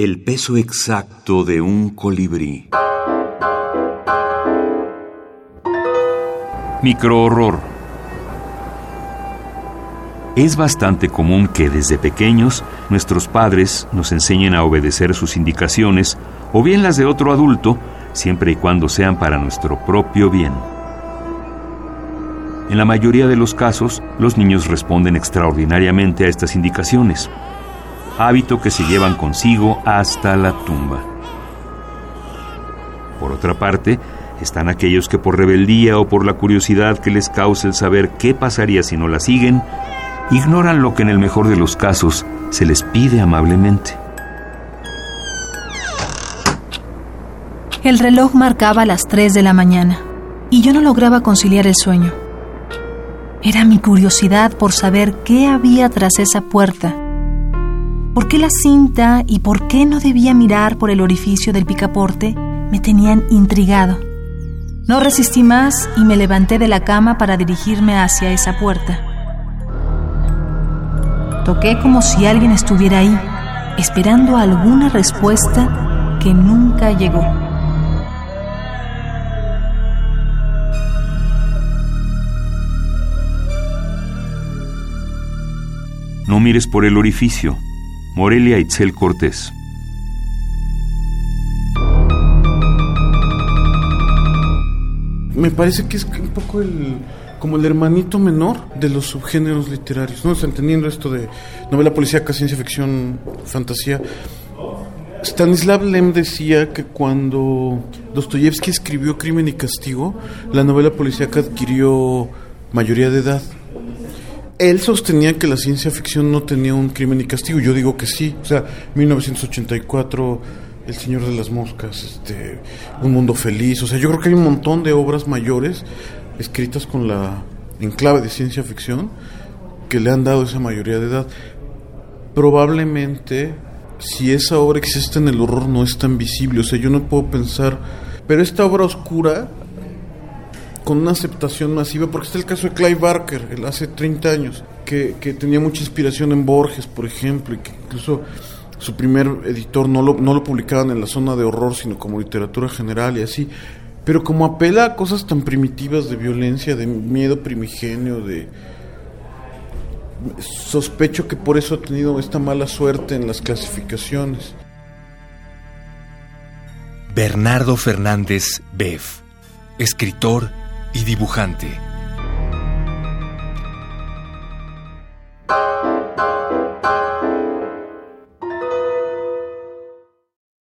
El peso exacto de un colibrí. Microhorror. Es bastante común que desde pequeños nuestros padres nos enseñen a obedecer sus indicaciones o bien las de otro adulto, siempre y cuando sean para nuestro propio bien. En la mayoría de los casos, los niños responden extraordinariamente a estas indicaciones hábito que se llevan consigo hasta la tumba. Por otra parte, están aquellos que por rebeldía o por la curiosidad que les causa el saber qué pasaría si no la siguen, ignoran lo que en el mejor de los casos se les pide amablemente. El reloj marcaba las 3 de la mañana y yo no lograba conciliar el sueño. Era mi curiosidad por saber qué había tras esa puerta ¿Por qué la cinta y por qué no debía mirar por el orificio del picaporte me tenían intrigado? No resistí más y me levanté de la cama para dirigirme hacia esa puerta. Toqué como si alguien estuviera ahí, esperando alguna respuesta que nunca llegó. No mires por el orificio, Morelia Itzel Cortés. Me parece que es un poco el como el hermanito menor de los subgéneros literarios, ¿no? entendiendo esto de novela policíaca, ciencia ficción, fantasía. Stanislav Lem decía que cuando Dostoyevsky escribió Crimen y Castigo, la novela policíaca adquirió mayoría de edad él sostenía que la ciencia ficción no tenía un crimen y castigo. Yo digo que sí. O sea, 1984, El Señor de las Moscas, este, Un Mundo Feliz. O sea, yo creo que hay un montón de obras mayores escritas con la enclave de ciencia ficción que le han dado esa mayoría de edad. Probablemente, si esa obra existe en el horror, no es tan visible. O sea, yo no puedo pensar. Pero esta obra oscura con una aceptación masiva, porque está el caso de Clive Barker, el hace 30 años, que, tenía mucha inspiración en Borges, por ejemplo, y que incluso su primer editor no lo, no lo publicaban en la zona de horror, sino como literatura general y así. Pero como apela a cosas tan primitivas de violencia, de miedo primigenio, de... Sospecho que por eso ha tenido esta mala suerte en las clasificaciones. Bernardo Fernández Beff, escritor y dibujante.